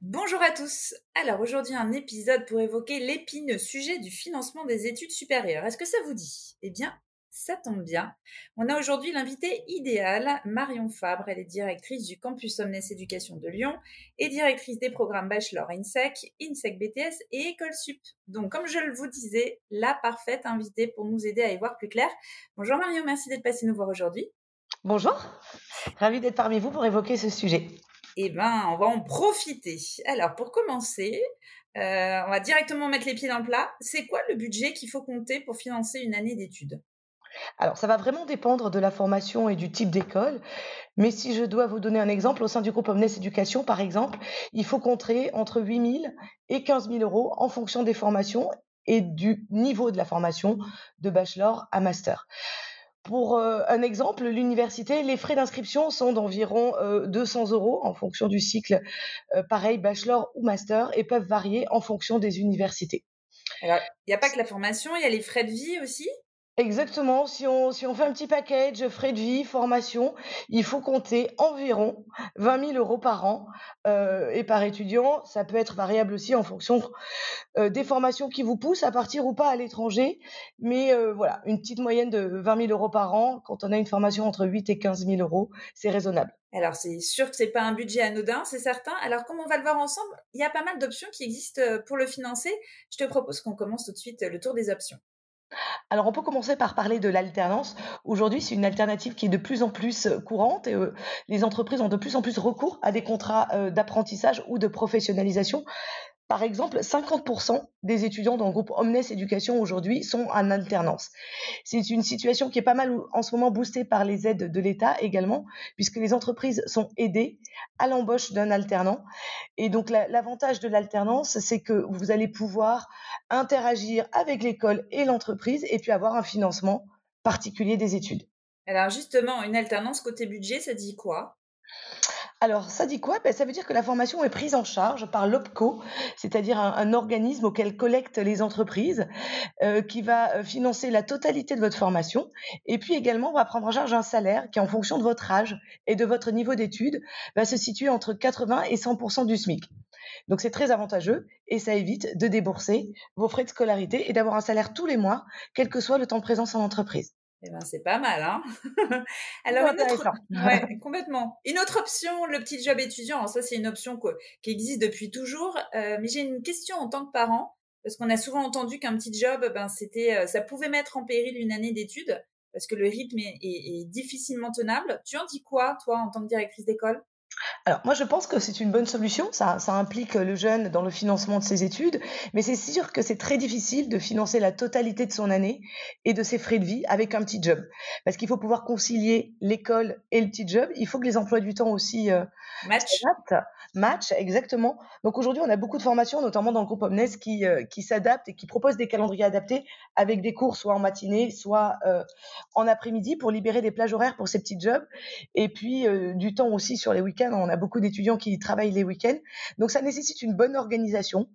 Bonjour à tous. Alors aujourd'hui un épisode pour évoquer l'épineux sujet du financement des études supérieures. Est-ce que ça vous dit? Eh bien, ça tombe bien. On a aujourd'hui l'invité idéal, Marion Fabre. Elle est directrice du campus Omnes Éducation de Lyon et directrice des programmes Bachelor INSEC, INSEC BTS et École Sup. Donc, comme je le vous disais, la parfaite invitée pour nous aider à y voir plus clair. Bonjour Marion, merci d'être passée nous voir aujourd'hui. Bonjour, ravie d'être parmi vous pour évoquer ce sujet. Eh ben, on va en profiter. Alors, pour commencer, euh, on va directement mettre les pieds dans le plat. C'est quoi le budget qu'il faut compter pour financer une année d'études? Alors, ça va vraiment dépendre de la formation et du type d'école. Mais si je dois vous donner un exemple, au sein du groupe Omnes Éducation, par exemple, il faut compter entre 8 000 et 15 000 euros en fonction des formations et du niveau de la formation de bachelor à master. Pour euh, un exemple, l'université, les frais d'inscription sont d'environ 200 euh, euros en fonction du cycle, euh, pareil, bachelor ou master, et peuvent varier en fonction des universités. Il n'y a pas que la formation, il y a les frais de vie aussi? Exactement. Si on, fait un petit package, frais de vie, formation, il faut compter environ 20 000 euros par an euh, et par étudiant. Ça peut être variable aussi en fonction euh, des formations qui vous poussent à partir ou pas à l'étranger. Mais euh, voilà, une petite moyenne de 20 000 euros par an, quand on a une formation entre 8 et 15 000 euros, c'est raisonnable. Alors c'est sûr que c'est pas un budget anodin, c'est certain. Alors comme on va le voir ensemble, il y a pas mal d'options qui existent pour le financer. Je te propose qu'on commence tout de suite le tour des options. Alors on peut commencer par parler de l'alternance. Aujourd'hui, c'est une alternative qui est de plus en plus euh, courante et euh, les entreprises ont de plus en plus recours à des contrats euh, d'apprentissage ou de professionnalisation par exemple, 50% des étudiants dans le groupe Omnes Éducation aujourd'hui sont en alternance. C'est une situation qui est pas mal en ce moment boostée par les aides de l'État également, puisque les entreprises sont aidées à l'embauche d'un alternant. Et donc l'avantage de l'alternance, c'est que vous allez pouvoir interagir avec l'école et l'entreprise et puis avoir un financement particulier des études. Alors justement, une alternance côté budget, ça dit quoi? Alors, ça dit quoi? Ben, Ça veut dire que la formation est prise en charge par l'OPCO, c'est-à-dire un, organisme auquel collectent les entreprises, euh, qui va euh, financer la totalité de votre formation. Et puis également, on va prendre en charge un salaire qui, en fonction de votre âge et de votre niveau d'études, va se situer entre 80 et 100 du SMIC. Donc c'est très avantageux et ça évite de débourser vos frais de scolarité et d'avoir un salaire tous les mois, quel que soit le temps de présence en entreprise. Eh ben, c'est pas mal, hein Alors, une autre... ouais, complètement. Une autre option, le petit job étudiant. Ça, c'est une option qui existe depuis toujours. Euh, mais j'ai une question en tant que parent, parce qu'on a souvent entendu qu'un petit job, ben, c'était, euh, ça pouvait mettre en péril une année d'études, parce que le rythme est, est difficilement tenable. Tu en dis quoi, toi, en tant que directrice d'école? Alors moi je pense que c'est une bonne solution, ça, ça, implique le jeune dans le financement de ses études, mais c'est sûr que c'est très difficile de financer la totalité de son année et de ses frais de vie avec un petit job. Parce qu'il faut pouvoir concilier l'école et le petit job, il faut que les emplois du temps aussi euh, match. match, exactement. Donc aujourd'hui on a beaucoup de formations, notamment dans le groupe Omnes, qui, euh, qui s'adaptent et qui proposent des calendriers adaptés avec des cours soit en matinée, soit euh, en après-midi pour libérer des plages horaires pour ces petits jobs et puis euh, du temps aussi sur les week-ends on a beaucoup d'étudiants qui travaillent les week-ends. Donc ça nécessite une bonne organisation,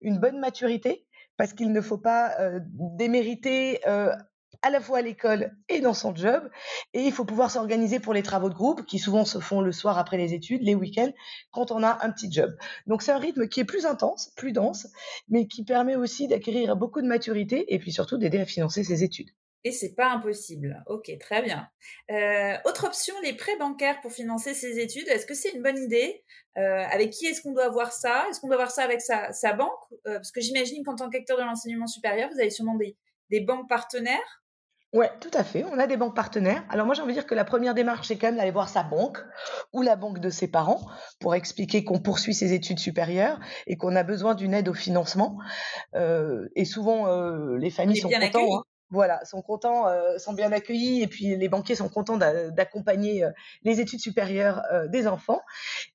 une bonne maturité, parce qu'il ne faut pas euh, démériter euh, à la fois à l'école et dans son job. Et il faut pouvoir s'organiser pour les travaux de groupe, qui souvent se font le soir après les études, les week-ends, quand on a un petit job. Donc c'est un rythme qui est plus intense, plus dense, mais qui permet aussi d'acquérir beaucoup de maturité et puis surtout d'aider à financer ses études. Et c'est pas impossible. Ok, très bien. Euh, autre option, les prêts bancaires pour financer ses études. Est-ce que c'est une bonne idée? Euh, Avec qui est-ce qu'on doit avoir ça? Est-ce qu'on doit avoir ça avec sa, sa banque? Euh, Parce que j'imagine qu'en tant qu'acteur de l'enseignement supérieur, vous avez sûrement des, des banques partenaires. Ouais, tout à fait. On a des banques partenaires. Alors moi, j'ai envie de dire que la première démarche, c'est quand même d'aller voir sa banque ou la banque de ses parents pour expliquer qu'on poursuit ses études supérieures et qu'on a besoin d'une aide au financement. Euh, et souvent, euh, les familles sont contentes voilà, sont contents, euh, sont bien accueillis, et puis les banquiers sont contents d'accompagner euh, les études supérieures euh, des enfants.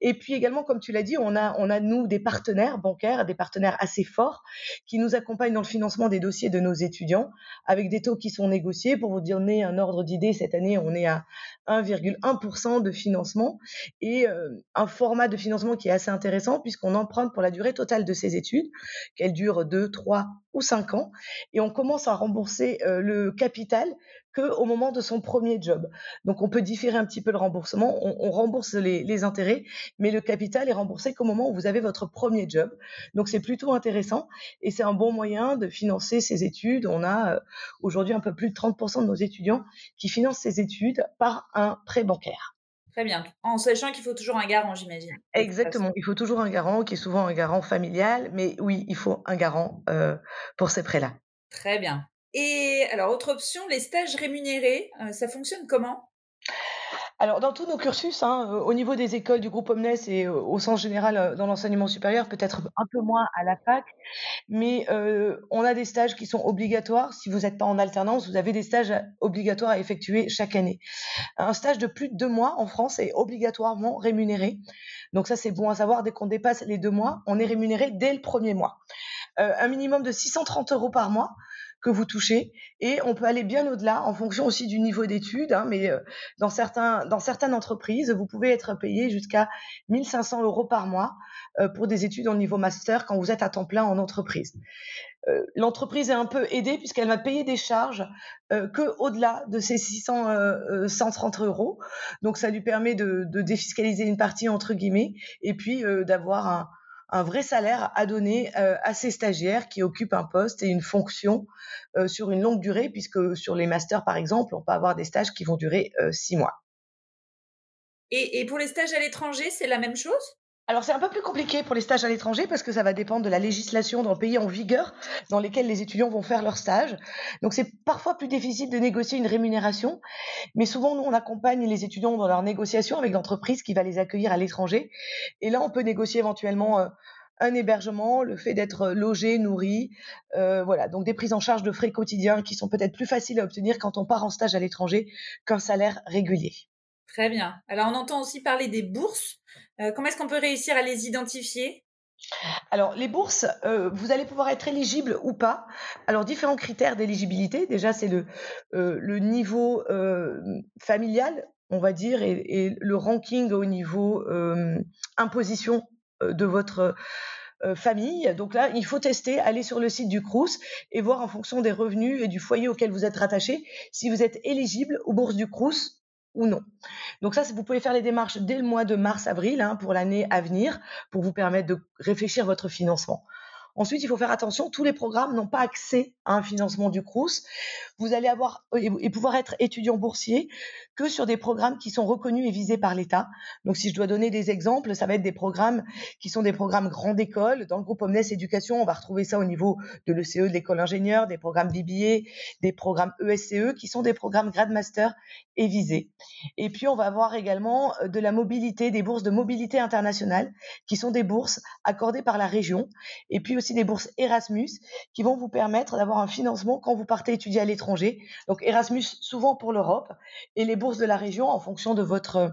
Et puis également, comme tu l'as dit, on a, on a nous des partenaires bancaires, des partenaires assez forts qui nous accompagnent dans le financement des dossiers de nos étudiants avec des taux qui sont négociés. Pour vous donner un ordre d'idée, cette année, on est à 1,1% de financement et euh, un format de financement qui est assez intéressant puisqu'on emprunte pour la durée totale de ces études, qu'elles durent 2, 3 ou 5 ans, et on commence à rembourser le capital qu'au moment de son premier job. Donc on peut différer un petit peu le remboursement, on, rembourse les, intérêts, mais le capital est remboursé qu'au moment où vous avez votre premier job. Donc c'est plutôt intéressant et c'est un bon moyen de financer ses études. On a euh, aujourd'hui un peu plus de 30% de nos étudiants qui financent ces études par un prêt bancaire. Très bien, en sachant qu'il faut toujours un garant, j'imagine. Exactement, il faut toujours un garant, qui est souvent un garant familial, mais oui, il faut un garant euh, pour ces prêts-là. Très bien. Et alors, autre option, les stages rémunérés, euh, ça fonctionne comment? Alors, dans tous nos cursus, hein, euh, au niveau des écoles du groupe Omnes et euh, au sens général dans l'enseignement supérieur, peut-être un peu moins à la fac, mais on a des stages qui sont obligatoires. Si vous n'êtes pas en alternance, vous avez des stages obligatoires à effectuer chaque année. Un stage de plus de deux mois en France est obligatoirement rémunéré. Donc ça, c'est bon à savoir. Dès qu'on dépasse les deux mois, on est rémunéré dès le premier mois. un minimum de 630 euros par mois que vous touchez. Et on peut aller bien au-delà en fonction aussi du niveau d'études. Hein, mais euh, dans, certains, dans certaines entreprises, vous pouvez être payé jusqu'à 1500 euros par mois euh, pour des études en niveau master quand vous êtes à temps plein en entreprise. Euh, l'entreprise est un peu aidée puisqu'elle va payer des charges que au-delà de ces 600, 130 euros. Donc ça lui permet de, de défiscaliser une partie entre guillemets et puis d'avoir un, un vrai salaire à donner euh, à ces stagiaires qui occupent un poste et une fonction euh, sur une longue durée, puisque sur les masters, par exemple, on peut avoir des stages qui vont durer euh, six mois. et pour les stages à l'étranger, c'est la même chose? Alors c'est un peu plus compliqué pour les stages à l'étranger parce que ça va dépendre de la législation dans le pays en vigueur dans lesquels les étudiants vont faire leur stage. Donc c'est parfois plus difficile de négocier une rémunération, mais souvent nous on accompagne les étudiants dans leur négociation avec l'entreprise qui va les accueillir à l'étranger. Et là on peut négocier éventuellement euh, un hébergement, le fait d'être logé, nourri, euh, voilà, donc des prises en charge de frais quotidiens qui sont peut-être plus faciles à obtenir quand on part en stage à l'étranger qu'un salaire régulier. Très bien. Alors on entend aussi parler des bourses. Euh, comment est-ce qu'on peut réussir à les identifier? Alors, les bourses, euh, vous allez pouvoir être éligible ou pas. Alors, différents critères d'éligibilité. Déjà, c'est le, euh, le niveau familial, on va dire, et, le ranking au niveau imposition de votre famille. Donc là, il faut tester, aller sur le site du CRUS et voir en fonction des revenus et du foyer auquel vous êtes rattaché si vous êtes éligible aux bourses du CRUS ou non. Donc ça, vous pouvez faire les démarches dès le mois de mars-avril hein, pour l'année à venir pour vous permettre de réfléchir votre financement. Ensuite, il faut faire attention, tous les programmes n'ont pas accès à un financement du CRUS. Vous allez avoir et pouvoir être étudiant boursier que sur des programmes qui sont reconnus et visés par l'État. Donc, si je dois donner des exemples, ça va être des programmes qui sont des programmes grande école. Dans le groupe Omnes Éducation, on va retrouver ça au niveau de l'ECE, de l'école ingénieure, des programmes BBA, des programmes ESCE, e, qui sont des programmes grade master et visés. Et puis, on va avoir également euh, de la mobilité, des bourses de mobilité internationale, qui sont des bourses accordées par la région. Et puis aussi des bourses Erasmus, qui vont vous permettre d'avoir un financement quand vous partez étudier à l'étranger. Donc, Erasmus, souvent pour l'Europe, et les de la région en fonction de votre euh,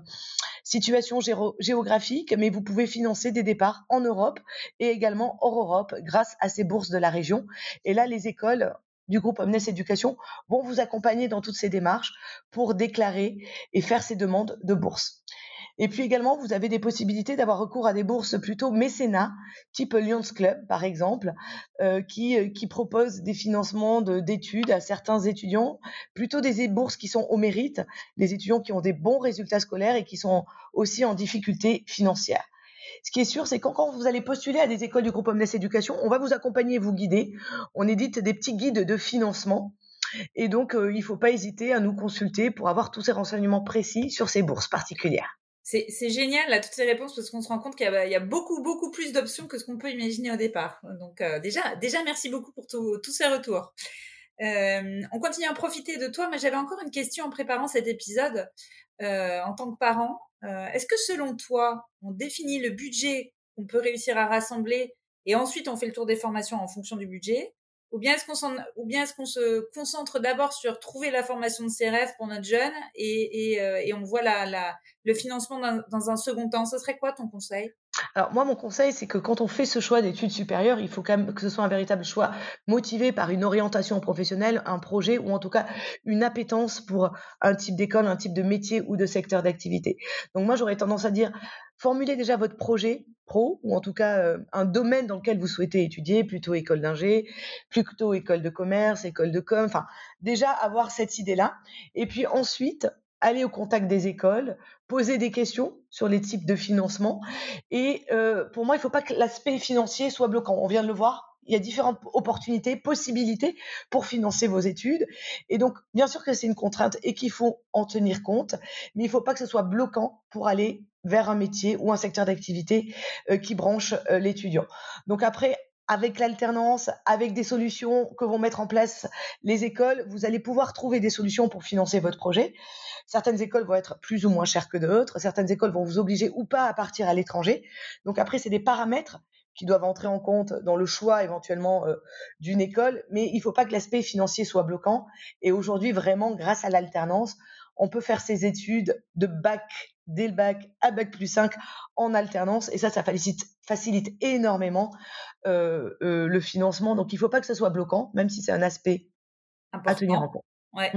situation géographique, mais vous pouvez financer des départs en Europe et également hors Europe grâce à ces bourses de la région. Et là, les écoles du groupe Omnes Éducation vont vous accompagner dans toutes ces démarches pour déclarer et faire ces demandes de bourse. Et puis également, vous avez des possibilités d'avoir recours à des bourses plutôt mécénat, type Lions Club par exemple, euh, qui, euh, qui proposent des financements d'études à certains étudiants, plutôt des bourses qui sont au mérite, des étudiants qui ont des bons résultats scolaires et qui sont aussi en difficulté financière. Ce qui est sûr, c'est quand, quand vous allez postuler à des écoles du groupe Omnes Éducation, on va vous accompagner, vous guider. On édite des petits guides de financement. Et donc, euh, il ne faut pas hésiter à nous consulter pour avoir tous ces renseignements précis sur ces bourses particulières. C'est génial, là, toutes ces réponses, parce qu'on se rend compte qu'il y, a beaucoup, beaucoup plus d'options que ce qu'on peut imaginer au départ. Donc, euh, déjà, déjà, merci beaucoup pour tous ces retours. Euh, on continue à profiter de toi, mais j'avais encore une question en préparant cet épisode. Euh, en tant que parent, est-ce que selon toi, on définit le budget qu'on peut réussir à rassembler et ensuite on fait le tour des formations en fonction du budget? Ou bien est-ce qu'on se concentre d'abord sur trouver la formation de ses pour notre jeune et, et, euh, on voit la, la, le financement dans, un second temps? Ce serait quoi ton conseil? Alors moi, mon conseil, c'est que quand on fait ce choix d'études supérieures, il faut quand même que ce soit un véritable choix motivé par une orientation professionnelle, un projet ou en tout cas une appétence pour un type d'école, un type de métier ou de secteur d'activité. Donc moi, j'aurais tendance à dire, formulez déjà votre projet pro ou en tout cas euh, un domaine dans lequel vous souhaitez étudier, plutôt école d'ingé, plutôt école de commerce, école de com, enfin déjà avoir cette idée-là. Et puis ensuite, aller au contact des écoles, poser des questions sur les types de financement. Et euh, pour moi, il ne faut pas que l'aspect financier soit bloquant. On vient de le voir. Il y a différentes opportunités, possibilités pour financer vos études. Et donc, bien sûr que c'est une contrainte et qu'il faut en tenir compte, mais il ne faut pas que ce soit bloquant pour aller vers un métier ou un secteur d'activité euh, qui branche euh, l'étudiant. Donc après, avec l'alternance, avec des solutions que vont mettre en place les écoles, vous allez pouvoir trouver des solutions pour financer votre projet. Certaines écoles vont être plus ou moins chères que d'autres. Certaines écoles vont vous obliger ou pas à partir à l'étranger. Donc après, c'est des paramètres qui doivent entrer en compte dans le choix éventuellement euh, d'une école, mais il ne faut pas que l'aspect financier soit bloquant. Et aujourd'hui, vraiment, grâce à l'alternance, on peut faire ses études de bac, dès le bac à bac plus 5 en alternance. Et ça, ça facilite, facilite énormément euh, euh, le financement. Donc, il ne faut pas que ce soit bloquant, même si c'est un aspect à tenir en compte. Ouais.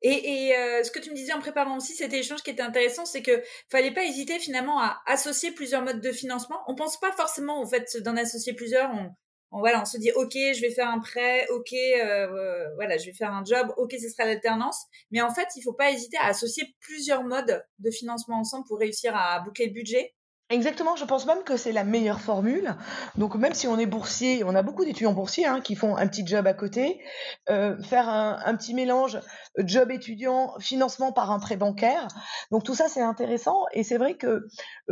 Et, et euh, ce que tu me disais en préparant aussi cet échange qui était intéressant, c'est que fallait pas hésiter finalement à associer plusieurs modes de financement. On pense pas forcément au fait d'en associer plusieurs. On, on, voilà, on se dit ok, je vais faire un prêt, ok, euh, euh, voilà, je vais faire un job, ok, ce sera l'alternance. Mais en fait, il faut pas hésiter à associer plusieurs modes de financement ensemble pour réussir à boucler le budget Exactement, je pense même que c'est la meilleure formule. Donc même si on est boursier, on a beaucoup d'étudiants boursiers hein, qui font un petit job à côté, euh, faire un, petit mélange job étudiant, financement par un prêt bancaire. Donc tout ça c'est intéressant et c'est vrai que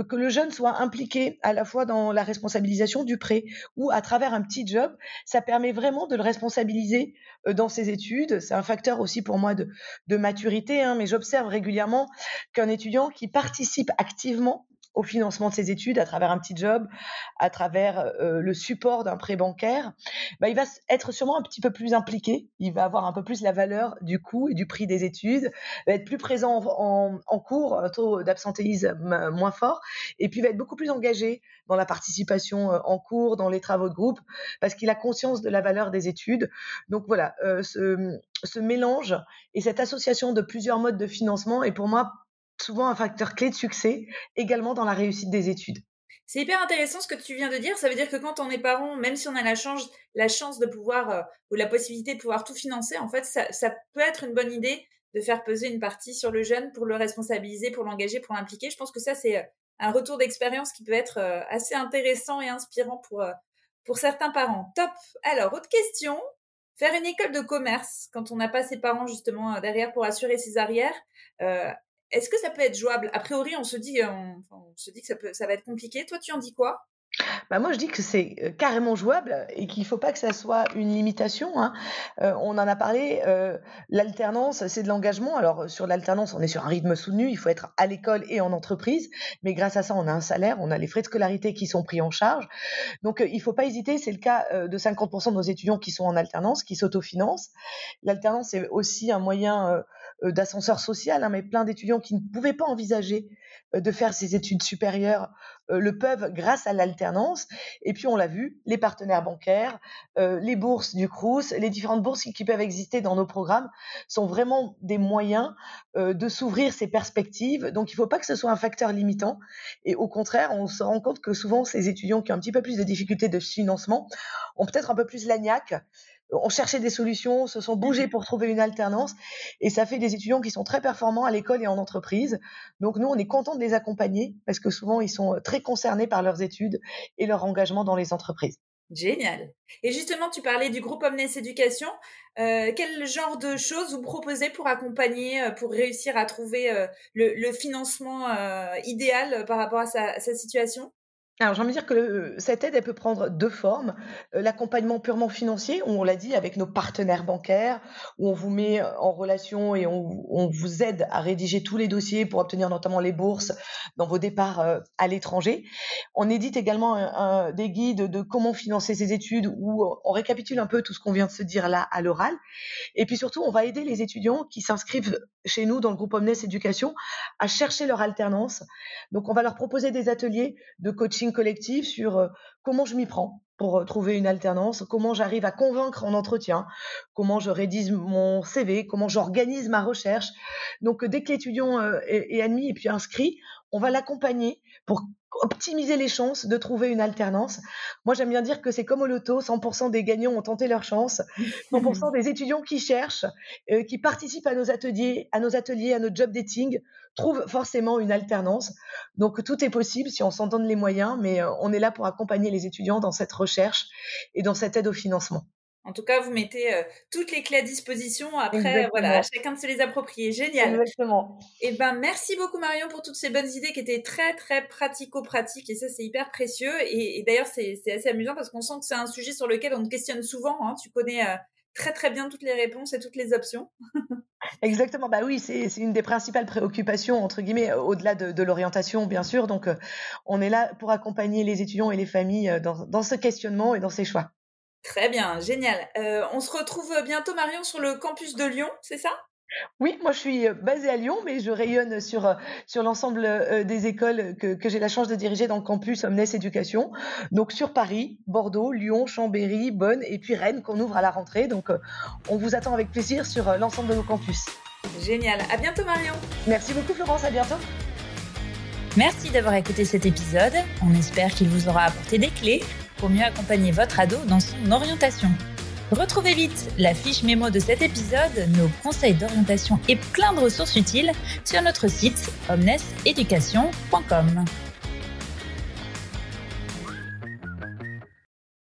que le jeune soit impliqué à la fois dans la responsabilisation du prêt ou à travers un petit job, ça permet vraiment de le responsabiliser euh, dans ses études. C'est un facteur aussi pour moi de, de maturité, hein, mais j'observe régulièrement qu'un étudiant qui participe activement au financement de ses études à travers un petit job, à travers euh, le support d'un prêt bancaire, bah, il va être sûrement un petit peu plus impliqué, il va avoir un peu plus la valeur du coût et du prix des études, va être plus présent en, cours, un taux d'absentéisme moins fort, et puis va être beaucoup plus engagé dans la participation euh, en cours, dans les travaux de groupe, parce qu'il a conscience de la valeur des études. Donc voilà, euh, ce, ce mélange et cette association de plusieurs modes de financement est pour moi souvent un facteur clé de succès également dans la réussite des études. C'est hyper intéressant ce que tu viens de dire. Ça veut dire que quand on est parent, même si on a la chance, la chance de pouvoir euh, ou la possibilité de pouvoir tout financer, en fait, ça, ça, peut être une bonne idée de faire peser une partie sur le jeune pour le responsabiliser, pour l'engager, pour l'impliquer. Je pense que ça, c'est euh, un retour d'expérience qui peut être euh, assez intéressant et inspirant pour, pour certains parents. Top. Alors, autre question. Faire une école de commerce quand on n'a pas ses parents justement derrière pour assurer ses arrières, est-ce que ça peut être jouable? A priori, on se dit, euh, on, se dit que ça, peut, ça va être compliqué. Toi, tu en dis quoi? Bah moi, je dis que c'est euh, carrément jouable et qu'il ne faut pas que ça soit une limitation. Hein. Euh, on en a parlé, l'alternance, c'est de l'engagement. Alors, sur l'alternance, on est sur un rythme soutenu, il faut être à l'école et en entreprise, mais grâce à ça, on a un salaire, on a les frais de scolarité qui sont pris en charge. Donc, il ne faut pas hésiter, c'est le cas de 50% de nos étudiants qui sont en alternance, qui s'autofinancent. L'alternance, c'est aussi un moyen d'ascenseur social, hein, mais plein d'étudiants qui ne pouvaient pas envisager euh, de faire ces études supérieures euh, le peuvent grâce à l'alternance. Et puis on l'a vu, les partenaires bancaires, les bourses du Crous, les différentes bourses qui, peuvent exister dans nos programmes sont vraiment des moyens de s'ouvrir ces perspectives. Donc il ne faut pas que ce soit un facteur limitant. Et au contraire, on se rend compte que souvent ces étudiants qui ont un petit peu plus de difficultés de financement ont peut-être un peu plus l'agnac ont cherché des solutions, se sont bougés mmh pour trouver une alternance. Et ça fait des étudiants qui sont très performants à l'école et en entreprise. Donc nous, on est content de les accompagner parce que souvent, ils sont très concernés par leurs études et leur engagement dans les entreprises. Génial. Et justement, tu parlais du groupe Omnes Éducation. Euh, quel genre de choses vous proposez pour accompagner, euh, pour réussir à trouver euh, le, financement idéal par rapport à sa situation? Alors, j'ai envie de dire que cette aide, elle peut prendre deux formes. Euh, l'accompagnement purement financier, où on l'a dit, avec nos partenaires bancaires, où on vous met en relation et on, vous aide à rédiger tous les dossiers pour obtenir notamment les bourses dans vos départs euh, à l'étranger. On édite également des guides de comment financer ses études, où on récapitule un peu tout ce qu'on vient de se dire là à l'oral. Et puis surtout, on va aider les étudiants qui s'inscrivent chez nous dans le groupe Omnes Éducation à chercher leur alternance. Donc, on va leur proposer des ateliers de coaching collective sur euh, comment je m'y prends pour euh, trouver une alternance, comment j'arrive à convaincre en entretien, comment je rédige mon CV, comment j'organise ma recherche. Donc dès que l'étudiant euh, est, admis et puis inscrit, on va l'accompagner pour optimiser les chances de trouver une alternance. Moi, j'aime bien dire que c'est comme au loto, 100% des gagnants ont tenté leur chance, 100% des étudiants qui cherchent, euh, qui participent à nos ateliers, à nos ateliers, à nos job dating, trouvent forcément une alternance. Donc, tout est possible si on s'en donne les moyens, mais euh, on est là pour accompagner les étudiants dans cette recherche et dans cette aide au financement. En tout cas, vous mettez euh, toutes les clés à disposition. Après, voilà, chacun de se les approprier. Génial. Exactement. Et eh ben, merci beaucoup Marion pour toutes ces bonnes idées qui étaient très très pratico-pratiques et ça c'est hyper précieux. Et, d'ailleurs c'est assez amusant parce qu'on sent que c'est un sujet sur lequel on te questionne souvent. Hein. Tu connais euh, très très bien toutes les réponses et toutes les options. Exactement, bah oui, c'est une des principales préoccupations, entre guillemets, au-delà de, l'orientation, bien sûr. Donc, euh, on est là pour accompagner les étudiants et les familles dans, dans ce questionnement et dans ces choix. Très bien, génial. Euh, on se retrouve bientôt, Marion, sur le campus de Lyon, c'est ça? Oui, moi je suis euh, basée à Lyon, mais je rayonne sur, euh, sur l'ensemble des écoles que, que j'ai la chance de diriger dans le campus Omnes Éducation. Donc sur Paris, Bordeaux, Lyon, Chambéry, Bonn et puis Rennes qu'on ouvre à la rentrée. Donc on vous attend avec plaisir sur l'ensemble de nos campus. Génial. À bientôt Marion. Merci beaucoup Florence, à bientôt. Merci d'avoir écouté cet épisode. On espère qu'il vous aura apporté des clés pour mieux accompagner votre ado dans son orientation. Retrouvez vite la fiche mémo de cet épisode, nos conseils d'orientation et plein de ressources utiles sur notre site omneseducation.com.